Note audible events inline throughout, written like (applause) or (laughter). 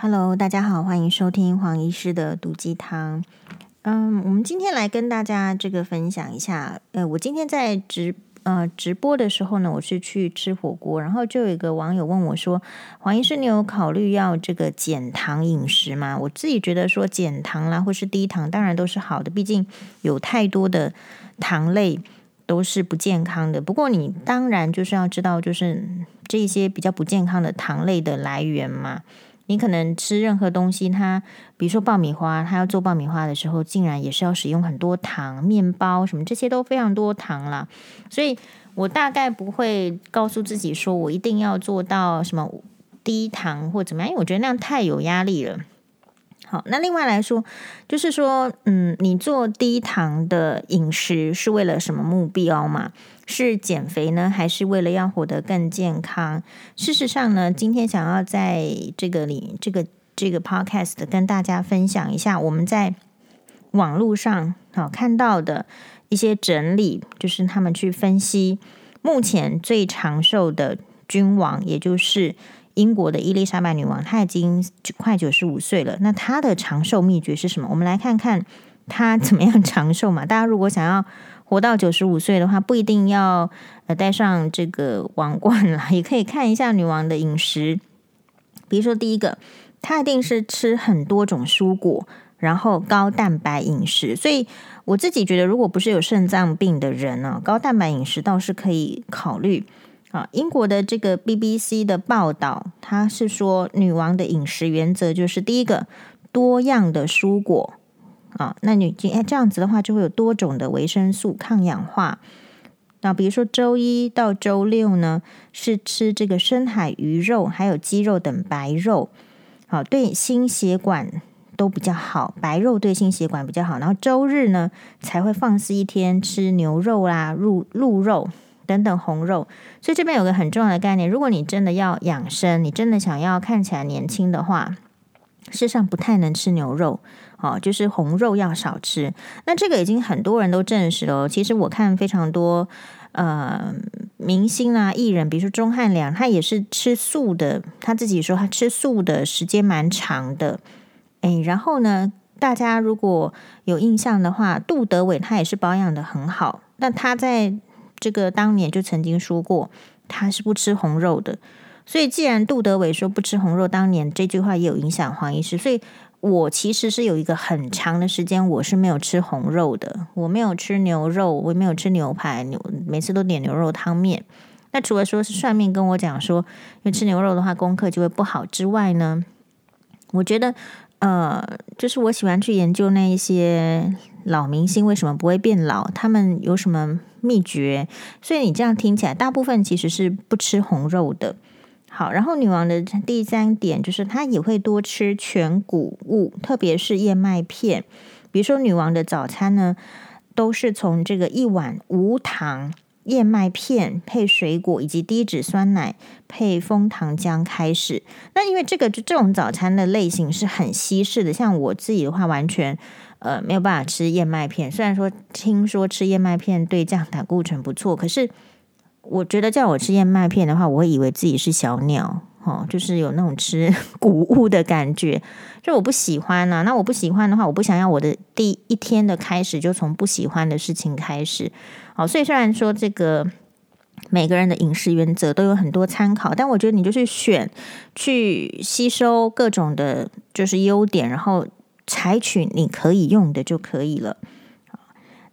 Hello，大家好，欢迎收听黄医师的毒鸡汤。嗯，我们今天来跟大家这个分享一下。呃，我今天在直呃直播的时候呢，我是去吃火锅，然后就有一个网友问我说：“黄医师，你有考虑要这个减糖饮食吗？”我自己觉得说减糖啦，或是低糖，当然都是好的，毕竟有太多的糖类都是不健康的。不过你当然就是要知道，就是这些比较不健康的糖类的来源嘛。你可能吃任何东西，它比如说爆米花，它要做爆米花的时候，竟然也是要使用很多糖，面包什么这些都非常多糖啦。所以我大概不会告诉自己说我一定要做到什么低糖或怎么样，因为我觉得那样太有压力了。好，那另外来说，就是说，嗯，你做低糖的饮食是为了什么目标嘛？是减肥呢，还是为了要活得更健康？事实上呢，今天想要在这个里，这个这个 podcast 跟大家分享一下我们在网络上好看到的一些整理，就是他们去分析目前最长寿的君王，也就是。英国的伊丽莎白女王，她已经快九十五岁了。那她的长寿秘诀是什么？我们来看看她怎么样长寿嘛。大家如果想要活到九十五岁的话，不一定要呃戴上这个王冠了，也可以看一下女王的饮食。比如说，第一个，她一定是吃很多种蔬果，然后高蛋白饮食。所以我自己觉得，如果不是有肾脏病的人呢，高蛋白饮食倒是可以考虑。啊，英国的这个 BBC 的报道，它是说女王的饮食原则就是第一个多样的蔬果啊，那你哎这样子的话就会有多种的维生素抗氧化。那比如说周一到周六呢是吃这个深海鱼肉还有鸡肉等白肉，好，对心血管都比较好，白肉对心血管比较好。然后周日呢才会放肆一天吃牛肉啦、鹿鹿肉。等等红肉，所以这边有个很重要的概念：如果你真的要养生，你真的想要看起来年轻的话，事实上不太能吃牛肉，哦，就是红肉要少吃。那这个已经很多人都证实了。其实我看非常多呃明星啊、艺人，比如说钟汉良，他也是吃素的，他自己说他吃素的时间蛮长的。诶，然后呢，大家如果有印象的话，杜德伟他也是保养得很好，那他在。这个当年就曾经说过，他是不吃红肉的。所以，既然杜德伟说不吃红肉，当年这句话也有影响黄医师。所以我其实是有一个很长的时间，我是没有吃红肉的。我没有吃牛肉，我也没有吃牛排，牛每次都点牛肉汤面。那除了说是算命跟我讲说，因为吃牛肉的话功课就会不好之外呢，我觉得呃，就是我喜欢去研究那一些老明星为什么不会变老，他们有什么。秘诀，所以你这样听起来，大部分其实是不吃红肉的。好，然后女王的第三点就是她也会多吃全谷物，特别是燕麦片。比如说，女王的早餐呢，都是从这个一碗无糖燕麦片配水果以及低脂酸奶配蜂糖浆开始。那因为这个这种早餐的类型是很西式的，像我自己的话，完全。呃，没有办法吃燕麦片。虽然说听说吃燕麦片对降胆固醇不错，可是我觉得叫我吃燕麦片的话，我会以为自己是小鸟，哦，就是有那种吃 (laughs) 谷物的感觉，就我不喜欢啊。那我不喜欢的话，我不想要我的第一天的开始就从不喜欢的事情开始。好，所以虽然说这个每个人的饮食原则都有很多参考，但我觉得你就是选，去吸收各种的，就是优点，然后。采取你可以用的就可以了。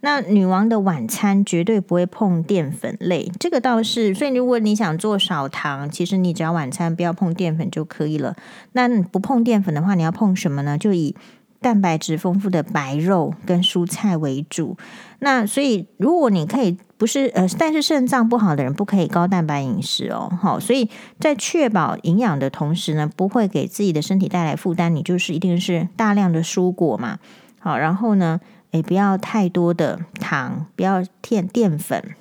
那女王的晚餐绝对不会碰淀粉类，这个倒是。所以如果你想做少糖，其实你只要晚餐不要碰淀粉就可以了。那不碰淀粉的话，你要碰什么呢？就以蛋白质丰富的白肉跟蔬菜为主。那所以如果你可以不是呃，但是肾脏不好的人不可以高蛋白饮食哦。好，所以在确保营养的同时呢，不会给自己的身体带来负担，你就是一定是大量的蔬果嘛。好，然后呢，诶，不要太多的糖，不要添淀粉。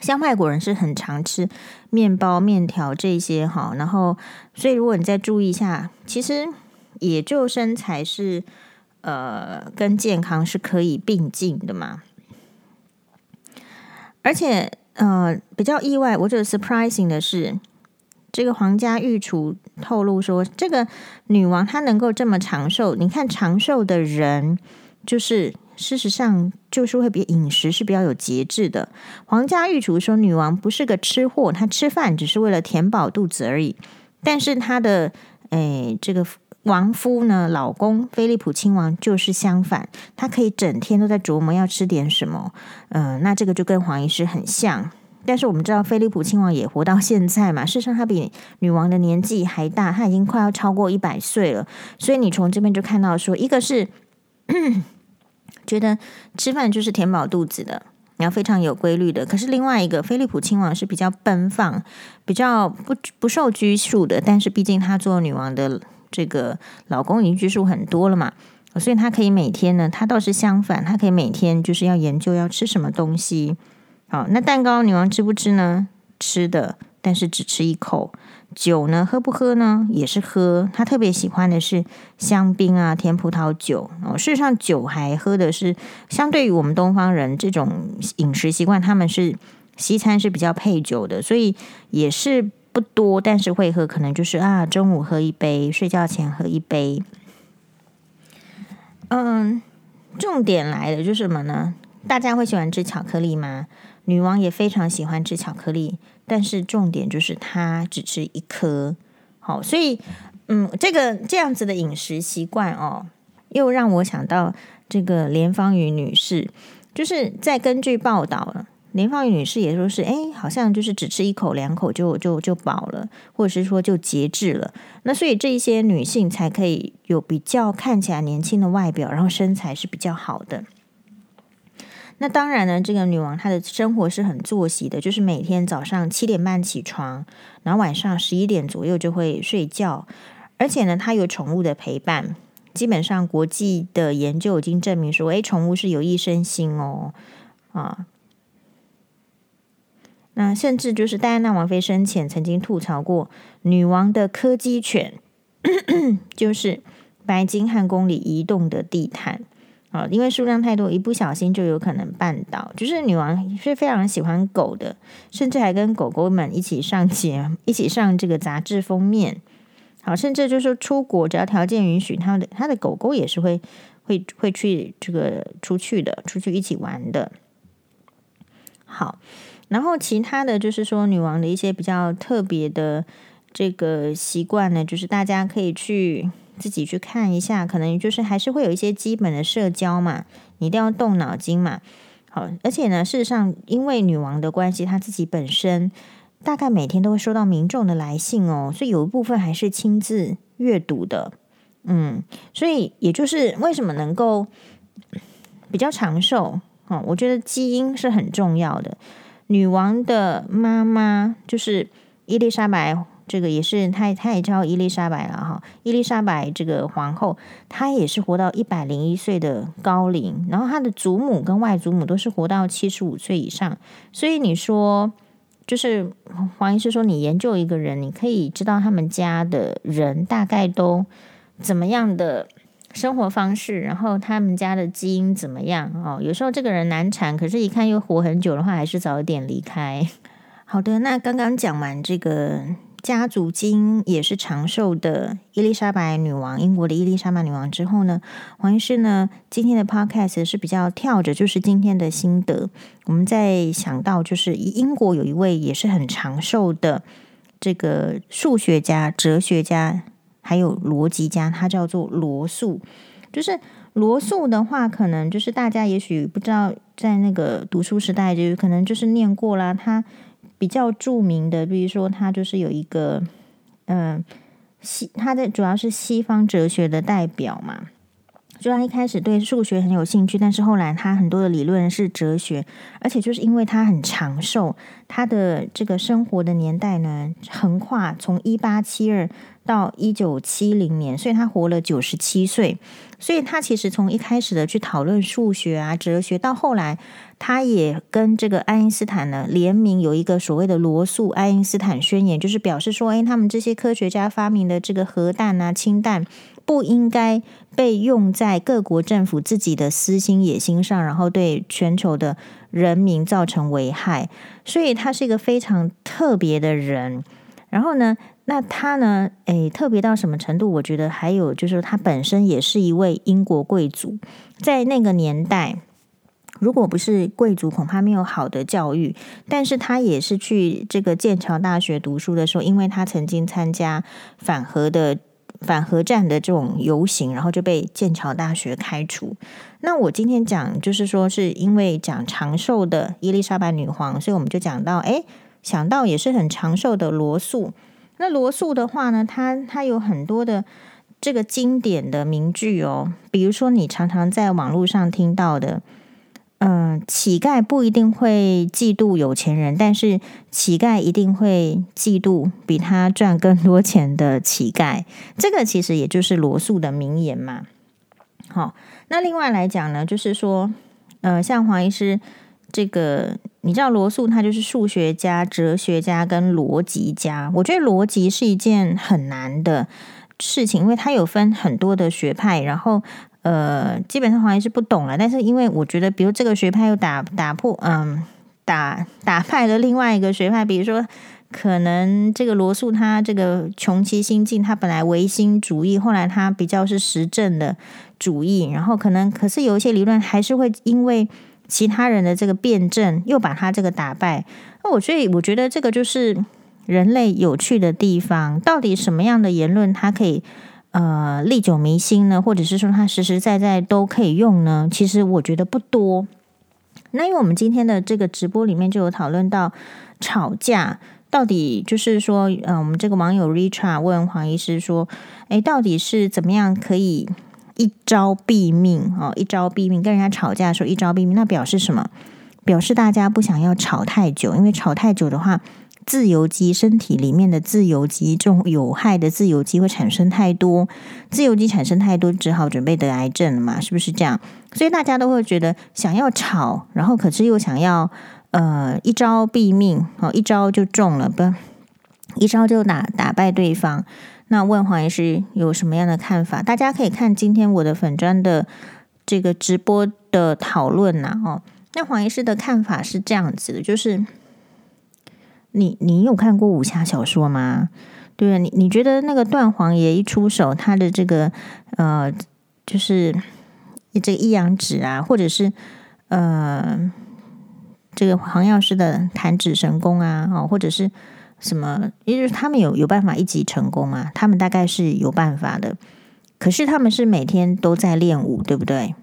像外国人是很常吃面包、面条这些哈。然后，所以如果你再注意一下，其实也就身材是呃跟健康是可以并进的嘛。而且，呃，比较意外，我觉得 surprising 的是，这个皇家御厨透露说，这个女王她能够这么长寿，你看长寿的人，就是事实上就是会比饮食是比较有节制的。皇家御厨说，女王不是个吃货，她吃饭只是为了填饱肚子而已。但是她的诶这个王夫呢，老公菲利普亲王就是相反，他可以整天都在琢磨要吃点什么。嗯、那这个就跟黄医师很像。但是我们知道，菲利普亲王也活到现在嘛。事实上，他比女王的年纪还大，他已经快要超过一百岁了。所以你从这边就看到说，一个是觉得吃饭就是填饱肚子的，然后非常有规律的。可是另外一个，菲利普亲王是比较奔放、比较不不受拘束的。但是毕竟他做女王的这个老公已经拘束很多了嘛，所以他可以每天呢，他倒是相反，他可以每天就是要研究要吃什么东西。好，那蛋糕女王吃不吃呢？吃的，但是只吃一口。酒呢，喝不喝呢？也是喝。他特别喜欢的是香槟啊，甜葡萄酒。哦，事实上，酒还喝的是相对于我们东方人这种饮食习惯，他们是西餐是比较配酒的，所以也是不多，但是会喝。可能就是啊，中午喝一杯，睡觉前喝一杯。嗯，重点来的就是什么呢？大家会喜欢吃巧克力吗？女王也非常喜欢吃巧克力，但是重点就是她只吃一颗。好，所以嗯，这个这样子的饮食习惯哦，又让我想到这个连芳语女士，就是在根据报道，连芳语女士也说是，哎，好像就是只吃一口两口就就就饱了，或者是说就节制了。那所以这一些女性才可以有比较看起来年轻的外表，然后身材是比较好的。那当然呢，这个女王她的生活是很作息的，就是每天早上七点半起床，然后晚上十一点左右就会睡觉，而且呢，她有宠物的陪伴。基本上国际的研究已经证明说，诶，宠物是有益身心哦，啊，那甚至就是戴安娜王妃生前曾经吐槽过，女王的柯基犬 (coughs) 就是白金汉宫里移动的地毯。啊，因为数量太多，一不小心就有可能绊倒。就是女王是非常喜欢狗的，甚至还跟狗狗们一起上节，一起上这个杂志封面。好，甚至就是说出国，只要条件允许，他的他的狗狗也是会会会去这个出去的，出去一起玩的。好，然后其他的就是说女王的一些比较特别的这个习惯呢，就是大家可以去。自己去看一下，可能就是还是会有一些基本的社交嘛，你一定要动脑筋嘛。好，而且呢，事实上，因为女王的关系，她自己本身大概每天都会收到民众的来信哦，所以有一部分还是亲自阅读的。嗯，所以也就是为什么能够比较长寿哦，我觉得基因是很重要的。女王的妈妈就是伊丽莎白。这个也是，她她也叫伊丽莎白了哈。伊丽莎白这个皇后，她也是活到一百零一岁的高龄，然后她的祖母跟外祖母都是活到七十五岁以上。所以你说，就是黄医师说，你研究一个人，你可以知道他们家的人大概都怎么样的生活方式，然后他们家的基因怎么样哦。有时候这个人难产，可是一看又活很久的话，还是早一点离开。好的，那刚刚讲完这个。家族基因也是长寿的伊丽莎白女王，英国的伊丽莎白女王之后呢，黄医师呢，今天的 podcast 是比较跳着，就是今天的心得。我们在想到，就是英国有一位也是很长寿的这个数学家、哲学家，还有逻辑家，他叫做罗素。就是罗素的话，可能就是大家也许不知道，在那个读书时代，就可能就是念过啦，他。比较著名的，比如说他就是有一个，嗯、西他的主要是西方哲学的代表嘛。就他一开始对数学很有兴趣，但是后来他很多的理论是哲学，而且就是因为他很长寿，他的这个生活的年代呢，横跨从一八七二到一九七零年，所以他活了九十七岁。所以他其实从一开始的去讨论数学啊、哲学，到后来他也跟这个爱因斯坦呢联名，有一个所谓的罗素爱因斯坦宣言，就是表示说，哎，他们这些科学家发明的这个核弹啊、氢弹。不应该被用在各国政府自己的私心野心上，然后对全球的人民造成危害。所以他是一个非常特别的人。然后呢，那他呢，诶，特别到什么程度？我觉得还有就是他本身也是一位英国贵族，在那个年代。如果不是贵族，恐怕没有好的教育。但是他也是去这个剑桥大学读书的时候，因为他曾经参加反核的反核战的这种游行，然后就被剑桥大学开除。那我今天讲就是说，是因为讲长寿的伊丽莎白女皇，所以我们就讲到，哎，想到也是很长寿的罗素。那罗素的话呢，他他有很多的这个经典的名句哦，比如说你常常在网络上听到的。嗯，乞丐不一定会嫉妒有钱人，但是乞丐一定会嫉妒比他赚更多钱的乞丐。这个其实也就是罗素的名言嘛。好，那另外来讲呢，就是说，呃，像黄医师这个，你知道罗素他就是数学家、哲学家跟逻辑家。我觉得逻辑是一件很难的事情，因为它有分很多的学派，然后。呃，基本上黄医师不懂了，但是因为我觉得，比如这个学派又打打破，嗯，打打败了另外一个学派，比如说可能这个罗素他这个穷其心境，他本来唯心主义，后来他比较是实证的主义，然后可能可是有一些理论还是会因为其他人的这个辩证，又把他这个打败。那我所以我觉得这个就是人类有趣的地方，到底什么样的言论它可以？呃，历久弥新呢，或者是说它实实在在都可以用呢？其实我觉得不多。那因为我们今天的这个直播里面就有讨论到吵架，到底就是说，呃，我们这个网友 Richard 问黄医师说，诶，到底是怎么样可以一招毙命哦？一招毙命，跟人家吵架的时候一招毙命，那表示什么？表示大家不想要吵太久，因为吵太久的话。自由基身体里面的自由基，这种有害的自由基会产生太多，自由基产生太多，只好准备得癌症了嘛？是不是这样？所以大家都会觉得想要吵，然后可是又想要呃一招毙命，哦，一招就中了，不，一招就打打败对方。那问黄医师有什么样的看法？大家可以看今天我的粉砖的这个直播的讨论呐，哦，那黄医师的看法是这样子的，就是。你你有看过武侠小说吗？对，你你觉得那个段皇爷一出手，他的这个呃，就是这个一阳指啊，或者是呃，这个黄药师的弹指神功啊，哦，或者是什么，也就是他们有有办法一击成功吗？他们大概是有办法的，可是他们是每天都在练武，对不对？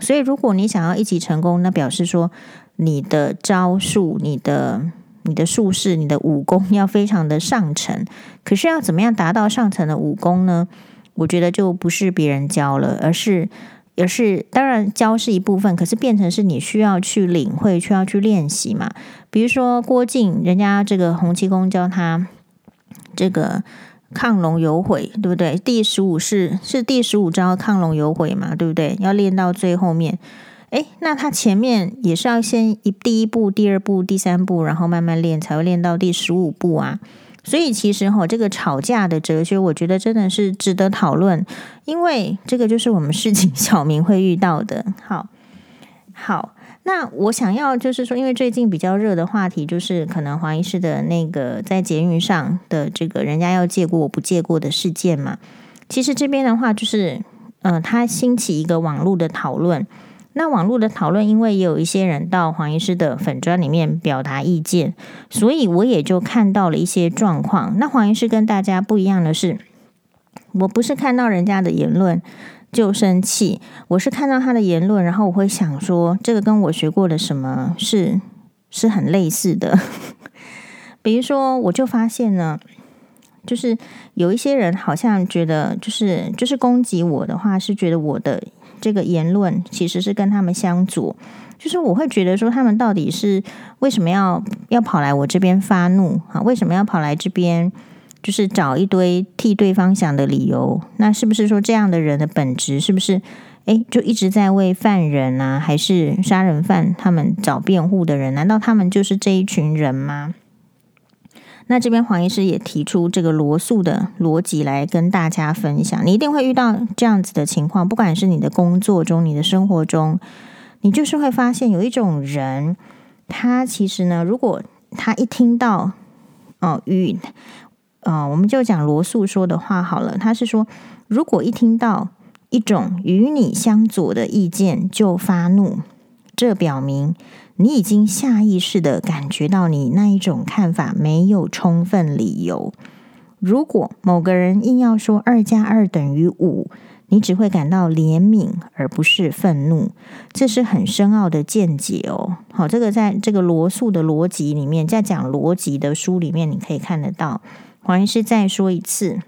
所以如果你想要一击成功，那表示说你的招数，你的。你的术士，你的武功要非常的上乘，可是要怎么样达到上乘的武功呢？我觉得就不是别人教了，而是，也是当然教是一部分，可是变成是你需要去领会，需要去练习嘛。比如说郭靖，人家这个洪七公教他这个亢龙有悔，对不对？第十五式是第十五招亢龙有悔嘛，对不对？要练到最后面。诶，那他前面也是要先一第一步、第二步、第三步，然后慢慢练，才会练到第十五步啊。所以其实哈，这个吵架的哲学，我觉得真的是值得讨论，因为这个就是我们事情小明会遇到的。(laughs) 好，好，那我想要就是说，因为最近比较热的话题，就是可能黄医师的那个在捷运上的这个人家要借过我不借过的事件嘛。其实这边的话，就是嗯、他兴起一个网络的讨论。那网络的讨论，因为也有一些人到黄医师的粉专里面表达意见，所以我也就看到了一些状况。那黄医师跟大家不一样的是，我不是看到人家的言论就生气，我是看到他的言论，然后我会想说，这个跟我学过的什么是是很类似的。(laughs) 比如说，我就发现呢，就是有一些人好像觉得，就是就是攻击我的话，是觉得我的。这个言论其实是跟他们相左，就是我会觉得说，他们到底是为什么要要跑来我这边发怒啊？为什么要跑来这边，就是找一堆替对方想的理由？那是不是说这样的人的本质是不是诶，就一直在为犯人啊，还是杀人犯他们找辩护的人？难道他们就是这一群人吗？那这边黄医师也提出这个罗素的逻辑来跟大家分享，你一定会遇到这样子的情况，不管是你的工作中、你的生活中，你就是会发现有一种人，他其实呢，如果他一听到哦与呃，我们就讲罗素说的话好了。他是说，如果一听到一种与你相左的意见就发怒，这表明你已经下意识地感觉到你那一种看法没有充分理由。如果某个人硬要说二加二等于五，你只会感到怜悯而不是愤怒。这是很深奥的见解哦。好，这个在这个罗素的逻辑里面，在讲逻辑的书里面，你可以看得到。黄医师再说一次，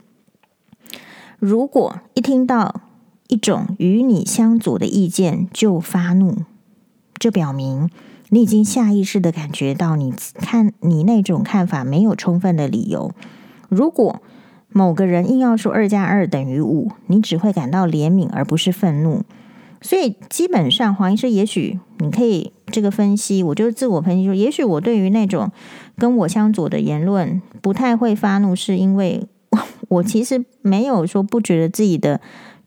如果一听到。一种与你相左的意见就发怒，这表明你已经下意识的感觉到你看你那种看法没有充分的理由。如果某个人硬要说二加二等于五，你只会感到怜悯而不是愤怒。所以基本上，黄医师，也许你可以这个分析，我就是自我分析说，也许我对于那种跟我相左的言论不太会发怒，是因为我其实没有说不觉得自己的。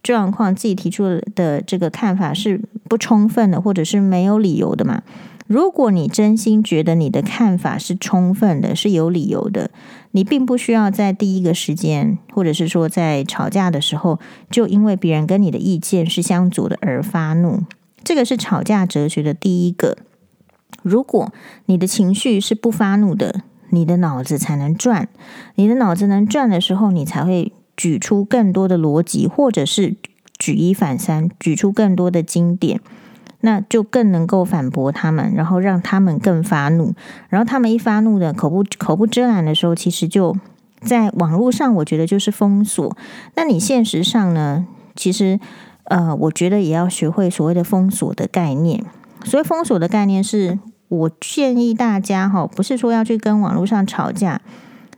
状况自己提出的这个看法是不充分的，或者是没有理由的嘛？如果你真心觉得你的看法是充分的，是有理由的，你并不需要在第一个时间，或者是说在吵架的时候，就因为别人跟你的意见是相左的而发怒。这个是吵架哲学的第一个。如果你的情绪是不发怒的，你的脑子才能转。你的脑子能转的时候，你才会。举出更多的逻辑，或者是举一反三，举出更多的经典，那就更能够反驳他们，然后让他们更发怒。然后他们一发怒的口不口不遮拦的时候，其实就在网络上，我觉得就是封锁。那你现实上呢？其实呃，我觉得也要学会所谓的封锁的概念。所谓封锁的概念是，我建议大家哈，不是说要去跟网络上吵架。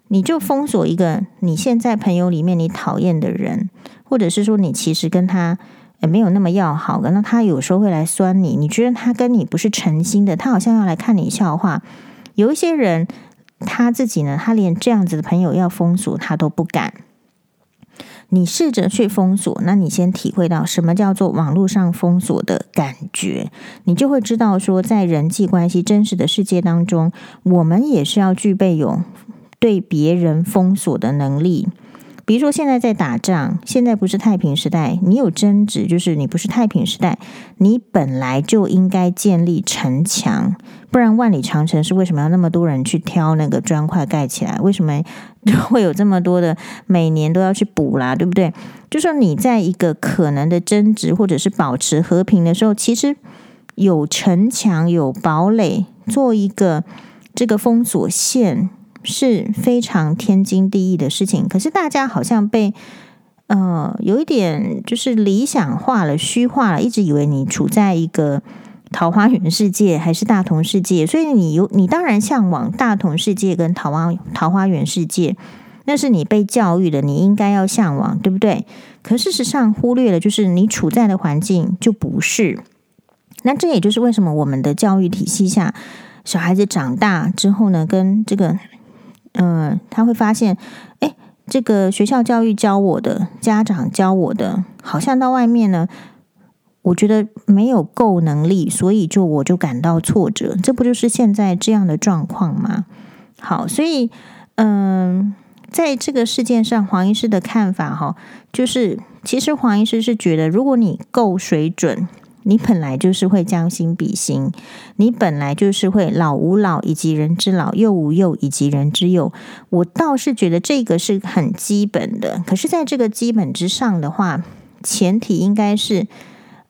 你就封锁一个你现在朋友里面你讨厌的人，或者是说你其实跟他也没有那么要好，的，那他有时候会来酸你，你觉得他跟你不是诚心的，他好像要来看你笑话。有一些人他自己呢，他连这样子的朋友要封锁他都不敢。你试着去封锁，那你先体会到什么叫做网络上封锁的感觉，你就会知道说，在人际关系真实的世界当中，我们也是要具备有。对别人封锁的能力，比如说现在在打仗，现在不是太平时代，你有争执，就是你不是太平时代，你本来就应该建立城墙，不然万里长城是为什么要那么多人去挑那个砖块盖起来？为什么会有这么多的每年都要去补啦？对不对？就说你在一个可能的争执或者是保持和平的时候，其实有城墙、有堡垒，做一个这个封锁线。是非常天经地义的事情，可是大家好像被呃有一点就是理想化了、虚化了，一直以为你处在一个桃花源世界还是大同世界，所以你有你当然向往大同世界跟桃花桃花源世界，那是你被教育的，你应该要向往，对不对？可事实上忽略了，就是你处在的环境就不是。那这也就是为什么我们的教育体系下，小孩子长大之后呢，跟这个。嗯，他会发现，哎，这个学校教育教我的，家长教我的，好像到外面呢，我觉得没有够能力，所以就我就感到挫折。这不就是现在这样的状况吗？好，所以，嗯，在这个事件上，黄医师的看法哈，就是其实黄医师是觉得，如果你够水准。你本来就是会将心比心，你本来就是会老吾老以及人之老，幼吾幼以及人之幼。我倒是觉得这个是很基本的。可是，在这个基本之上的话，前提应该是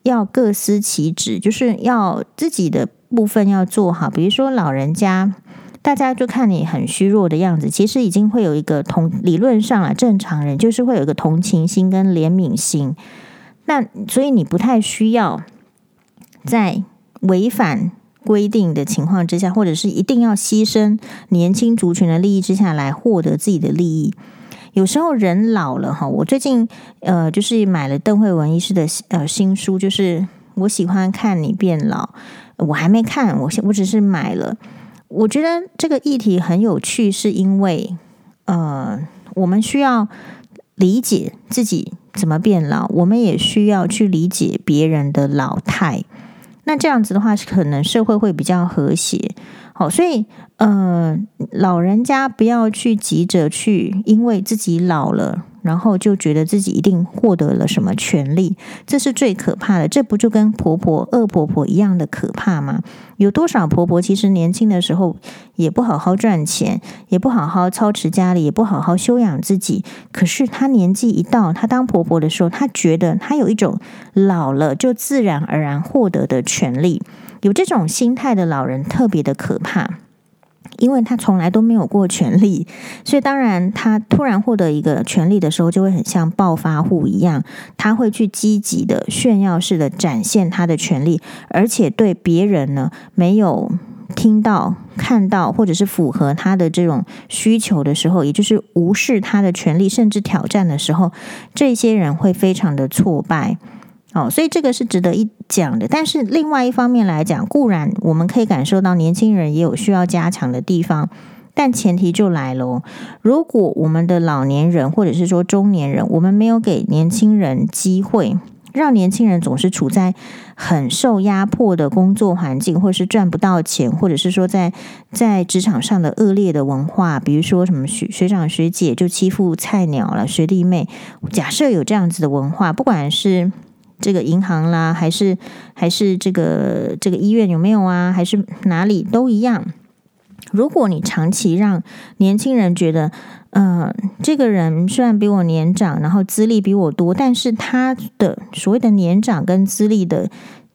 要各司其职，就是要自己的部分要做好。比如说老人家，大家就看你很虚弱的样子，其实已经会有一个同理论上了，正常人就是会有一个同情心跟怜悯心。那所以你不太需要。在违反规定的情况之下，或者是一定要牺牲年轻族群的利益之下来获得自己的利益，有时候人老了哈。我最近呃，就是买了邓惠文医师的呃新书，就是我喜欢看你变老，我还没看，我我只是买了。我觉得这个议题很有趣，是因为呃，我们需要理解自己怎么变老，我们也需要去理解别人的老态。那这样子的话，可能社会会比较和谐。好，所以呃，老人家不要去急着去，因为自己老了。然后就觉得自己一定获得了什么权利，这是最可怕的。这不就跟婆婆、恶婆婆一样的可怕吗？有多少婆婆其实年轻的时候也不好好赚钱，也不好好操持家里，也不好好修养自己。可是她年纪一到，她当婆婆的时候，她觉得她有一种老了就自然而然获得的权利。有这种心态的老人特别的可怕。因为他从来都没有过权利，所以当然他突然获得一个权利的时候，就会很像暴发户一样，他会去积极的炫耀式的展现他的权利，而且对别人呢没有听到、看到或者是符合他的这种需求的时候，也就是无视他的权利，甚至挑战的时候，这些人会非常的挫败。哦，所以这个是值得一讲的。但是另外一方面来讲，固然我们可以感受到年轻人也有需要加强的地方，但前提就来了：如果我们的老年人或者是说中年人，我们没有给年轻人机会，让年轻人总是处在很受压迫的工作环境，或者是赚不到钱，或者是说在在职场上的恶劣的文化，比如说什么学学长学姐就欺负菜鸟了，学弟妹。假设有这样子的文化，不管是这个银行啦，还是还是这个这个医院有没有啊？还是哪里都一样。如果你长期让年轻人觉得，嗯、这个人虽然比我年长，然后资历比我多，但是他的所谓的年长跟资历的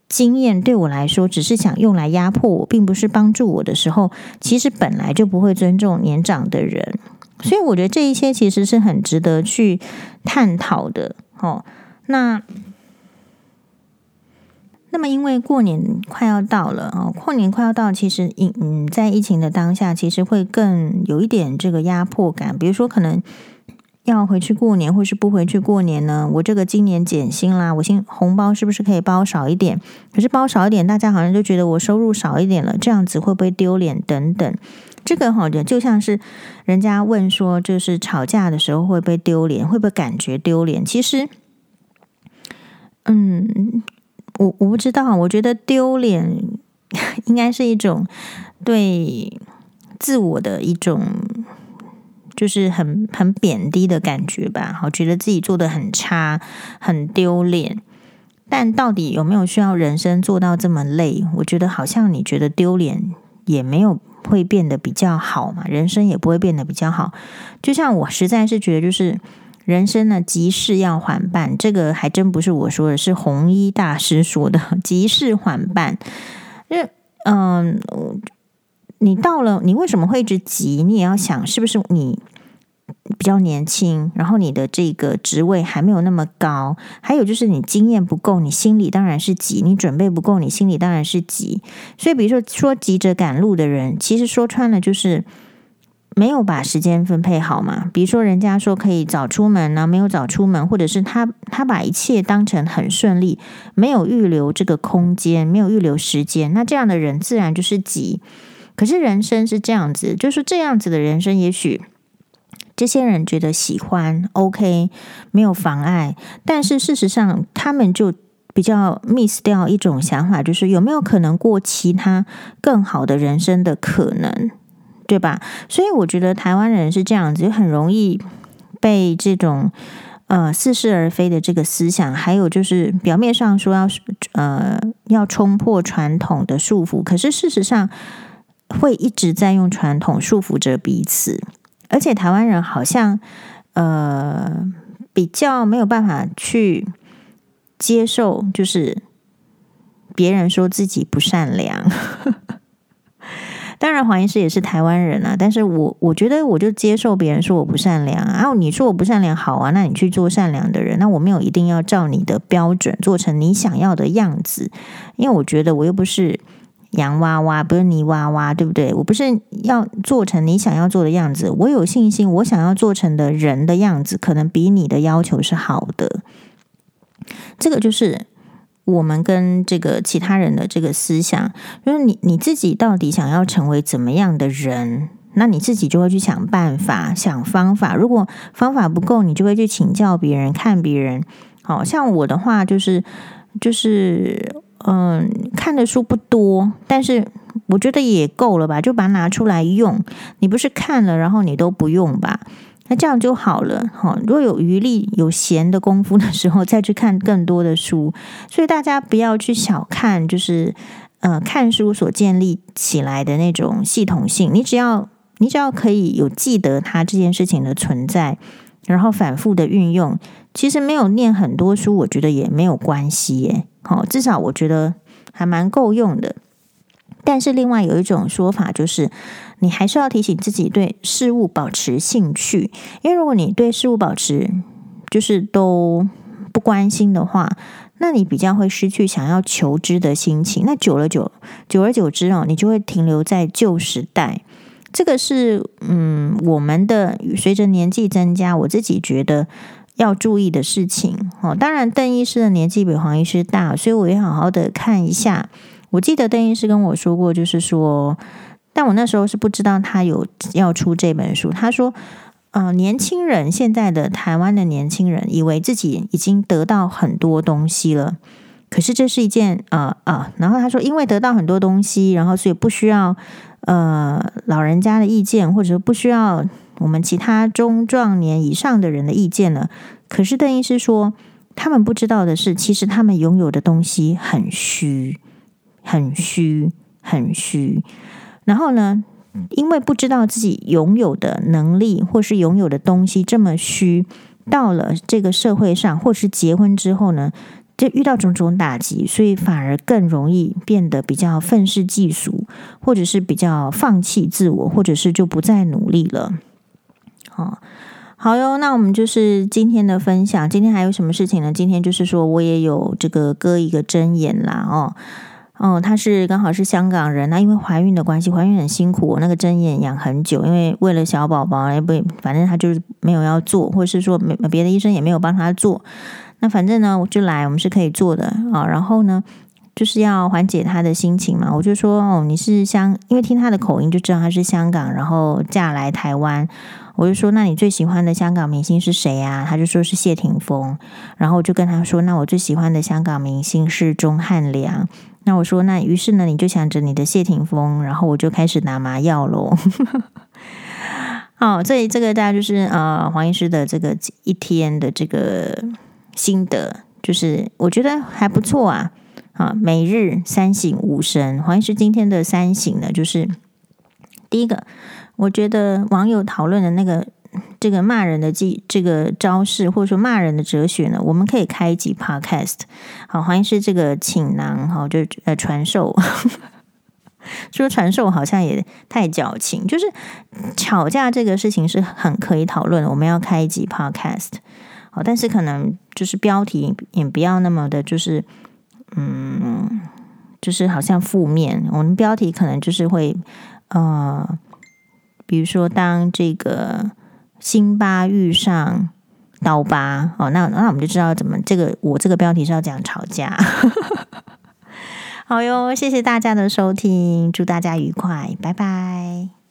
经验对我来说，只是想用来压迫我，并不是帮助我的时候，其实本来就不会尊重年长的人。所以我觉得这一些其实是很值得去探讨的。哦，那。那么，因为过年快要到了啊，过年快要到，其实疫嗯，在疫情的当下，其实会更有一点这个压迫感。比如说，可能要回去过年，或是不回去过年呢？我这个今年减薪啦，我先红包是不是可以包少一点？可是包少一点，大家好像就觉得我收入少一点了，这样子会不会丢脸？等等，这个好像就像是人家问说，就是吵架的时候会不会丢脸？会不会感觉丢脸？其实，嗯。我我不知道，我觉得丢脸 (laughs) 应该是一种对自我的一种，就是很很贬低的感觉吧。好，觉得自己做的很差，很丢脸。但到底有没有需要人生做到这么累？我觉得好像你觉得丢脸也没有会变得比较好嘛，人生也不会变得比较好。就像我实在是觉得就是。人生呢，急事要缓办，这个还真不是我说的，是红衣大师说的。(laughs) 急事缓办，因为嗯，你到了，你为什么会一直急？你也要想，是不是你比较年轻，然后你的这个职位还没有那么高，还有就是你经验不够，你心里当然是急；你准备不够，你心里当然是急。所以，比如说说急着赶路的人，其实说穿了就是。没有把时间分配好嘛？比如说，人家说可以早出门呢，没有早出门，或者是他他把一切当成很顺利，没有预留这个空间，没有预留时间，那这样的人自然就是急。可是人生是这样子，就是这样子的人生，也许这些人觉得喜欢，OK，没有妨碍。但是事实上，他们就比较 miss 掉一种想法，就是有没有可能过其他更好的人生的可能？对吧？所以我觉得台湾人是这样子，就很容易被这种呃似是而非的这个思想，还有就是表面上说要呃要冲破传统的束缚，可是事实上会一直在用传统束缚着彼此。而且台湾人好像呃比较没有办法去接受，就是别人说自己不善良。当然，黄医师也是台湾人啊，但是我我觉得我就接受别人说我不善良啊，你说我不善良，好啊，那你去做善良的人，那我没有一定要照你的标准做成你想要的样子，因为我觉得我又不是洋娃娃，不是泥娃娃，对不对？我不是要做成你想要做的样子，我有信心，我想要做成的人的样子，可能比你的要求是好的，这个就是。我们跟这个其他人的这个思想，就是你你自己到底想要成为怎么样的人，那你自己就会去想办法、想方法。如果方法不够，你就会去请教别人、看别人。好像我的话，就是就是嗯，看的书不多，但是我觉得也够了吧，就把它拿出来用。你不是看了，然后你都不用吧？那这样就好了。哈，如果有余力、有闲的功夫的时候，再去看更多的书。所以大家不要去小看，就是呃，看书所建立起来的那种系统性。你只要你只要可以有记得它这件事情的存在，然后反复的运用，其实没有念很多书，我觉得也没有关系耶。好，至少我觉得还蛮够用的。但是另外有一种说法，就是你还是要提醒自己对事物保持兴趣，因为如果你对事物保持就是都不关心的话，那你比较会失去想要求知的心情。那久了久，久而久之哦，你就会停留在旧时代。这个是嗯，我们的随着年纪增加，我自己觉得要注意的事情哦。当然，邓医师的年纪比黄医师大，所以我也好好的看一下。我记得邓医师跟我说过，就是说，但我那时候是不知道他有要出这本书。他说，呃，年轻人现在的台湾的年轻人以为自己已经得到很多东西了，可是这是一件呃呃，然后他说，因为得到很多东西，然后所以不需要呃老人家的意见，或者不需要我们其他中壮年以上的人的意见了。可是邓医师说，他们不知道的是，其实他们拥有的东西很虚。很虚，很虚。然后呢，因为不知道自己拥有的能力或是拥有的东西这么虚，到了这个社会上，或是结婚之后呢，就遇到种种打击，所以反而更容易变得比较愤世嫉俗，或者是比较放弃自我，或者是就不再努力了。好，好哟。那我们就是今天的分享。今天还有什么事情呢？今天就是说我也有这个割一个针眼啦，哦。哦，她是刚好是香港人，那因为怀孕的关系，怀孕很辛苦，我那个针眼养很久，因为为了小宝宝，也不，反正她就是没有要做，或者是说没别的医生也没有帮她做。那反正呢，我就来，我们是可以做的啊。然后呢，就是要缓解他的心情嘛。我就说哦，你是香，因为听他的口音就知道他是香港，然后嫁来台湾。我就说，那你最喜欢的香港明星是谁呀？他就说是谢霆锋。然后我就跟他说，那我最喜欢的香港明星是钟汉良。那我说，那于是呢，你就想着你的谢霆锋，然后我就开始拿麻药喽。(laughs) 好，这里这个大家就是呃黄医师的这个一天的这个心得，就是我觉得还不错啊。啊，每日三省吾身，黄医师今天的三省呢，就是第一个，我觉得网友讨论的那个。这个骂人的技，这个招式，或者说骂人的哲学呢，我们可以开一集 podcast。好，欢迎是这个请囊，好，就呃传授。(laughs) 说传授好像也太矫情，就是吵架这个事情是很可以讨论的。我们要开一集 podcast。好，但是可能就是标题也不要那么的，就是嗯，就是好像负面。我们标题可能就是会呃，比如说当这个。辛巴遇上刀疤哦，那那我们就知道怎么这个我这个标题是要讲吵架。(laughs) 好哟，谢谢大家的收听，祝大家愉快，拜拜。